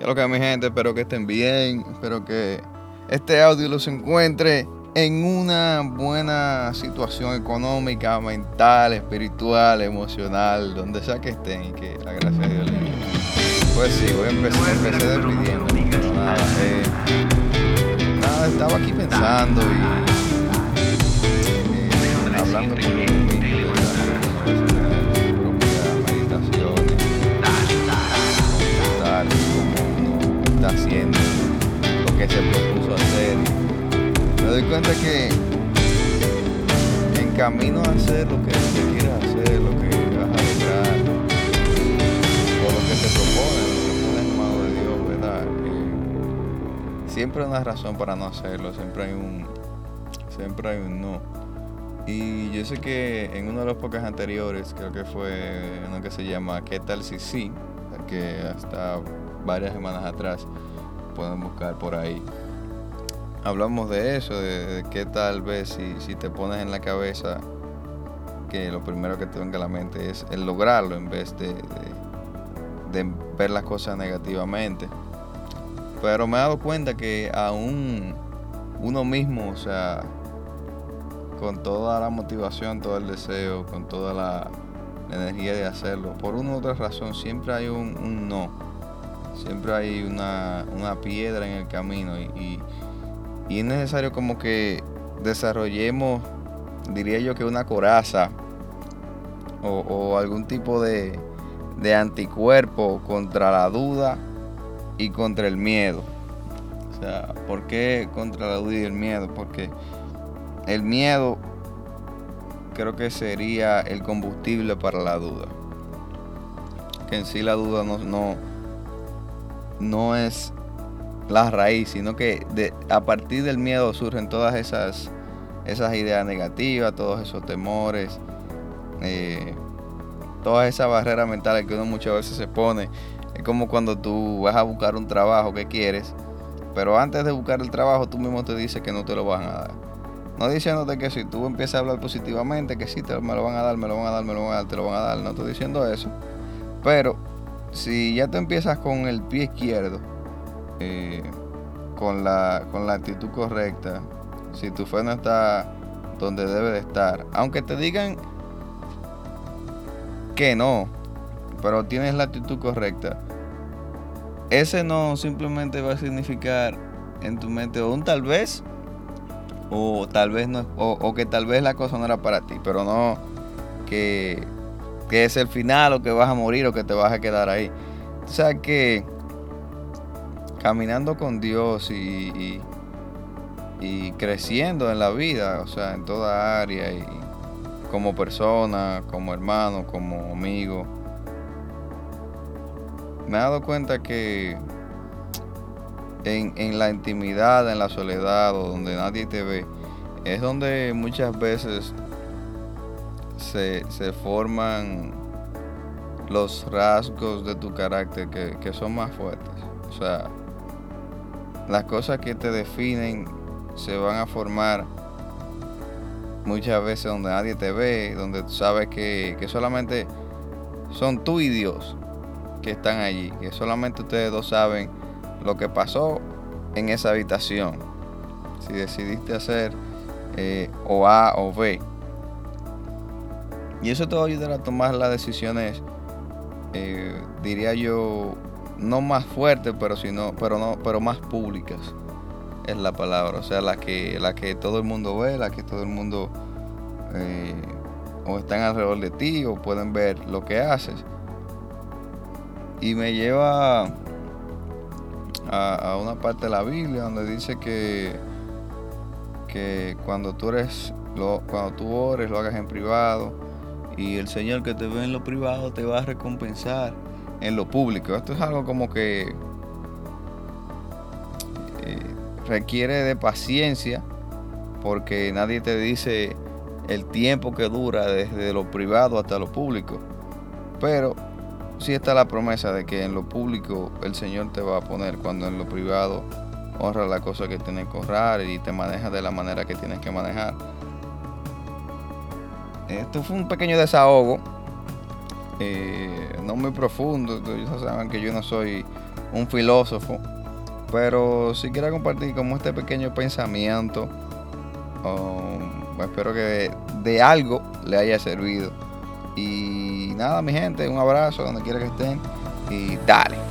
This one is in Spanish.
Que lo que mi gente, espero que estén bien, espero que este audio los encuentre en una buena situación económica, mental, espiritual, emocional, donde sea que estén que la gracia de Dios les. Pues sí, voy a empezar, empecé despidiendo. Nada, eh, estaba aquí pensando y eh, hablando con mi camino a hacer lo que te quieres hacer, lo que vas a lograr, o lo que te propones, lo que pones en de Dios, ¿verdad? Eh, siempre hay una razón para no hacerlo, siempre hay un, siempre hay un no. Y yo sé que en uno de los podcasts anteriores, creo que fue uno que se llama ¿Qué tal si sí? Que hasta varias semanas atrás pueden buscar por ahí. Hablamos de eso, de, de qué tal vez si, si te pones en la cabeza que lo primero que te venga a la mente es el lograrlo en vez de, de, ver las cosas negativamente. Pero me he dado cuenta que aún uno mismo, o sea, con toda la motivación, todo el deseo, con toda la, energía de hacerlo, por una u otra razón siempre hay un, no, siempre hay una, una, piedra en el camino y, y, es necesario como que desarrollemos, diría yo que una coraza o, algún tipo de, anticuerpo contra la duda y contra el miedo. O sea, ¿por qué contra la duda y el miedo? Porque el miedo creo que sería el combustible para la duda. Que en sí la duda no, no es la raíz, sino que de, a partir del miedo surgen todas esas, esas ideas negativas, todos esos temores, eh, todas esas barreras mentales que uno muchas veces se pone. Es como cuando tú vas a buscar un trabajo que quieres, pero antes de buscar el trabajo tú mismo te dices que no te lo van a dar. No diciéndote que si tú empiezas a hablar positivamente, que sí, te, me lo van a dar, me lo van a dar, me lo van a dar, te lo van a dar. No estoy diciendo eso. Pero si ya te empiezas con el pie izquierdo, eh, con, la, con la actitud correcta, si tu fe no está donde debe de estar, aunque te digan que no, pero tienes la actitud correcta, ese no simplemente va a significar en tu mente un tal vez o tal vez no o, o, que tal vez la cosa no era para ti, pero no que, que, es el final o que vas a morir o que te vas a quedar ahí. O sea que caminando con Dios y, y, creciendo en la vida, o sea, en toda área y como persona, como hermano, como amigo, me he dado cuenta que en, en, la intimidad, en la soledad o donde nadie te ve, es donde muchas veces se, se forman los rasgos de tu carácter que, que, son más fuertes. O sea, las cosas que te definen se van a formar muchas veces donde nadie te ve, donde sabes que, que solamente son tú y Dios que están allí, que solamente ustedes dos saben lo que pasó en esa habitación. Si decidiste hacer eh, o A o B. Y eso te va a ayudar a tomar las decisiones, eh, diría yo, no más fuertes, pero sino, pero no, pero más públicas. Es la palabra. O sea, la que, que todo el mundo ve, la que todo el mundo eh, o están alrededor de ti o pueden ver lo que haces. Y me lleva a, a, una parte de la Biblia donde dice que, que cuando tú eres lo, cuando tú ores lo hagas en privado y el Señor que te ve en lo privado te va a recompensar en lo público. Esto es algo como que eh, requiere de paciencia porque nadie te dice el tiempo que dura desde lo privado hasta lo público. Pero sí está la promesa de que en lo público el Señor te va a poner cuando en lo privado honra la cosa que tienes que honrar y te maneja de la manera que tienes que manejar. Esto fue un pequeño desahogo, eh, no muy profundo. Ustedes saben que yo no soy un filósofo, pero si quiero compartir como este pequeño pensamiento, um, espero que de algo le haya servido. Y nada, mi gente, un abrazo donde quiera que estén y dale.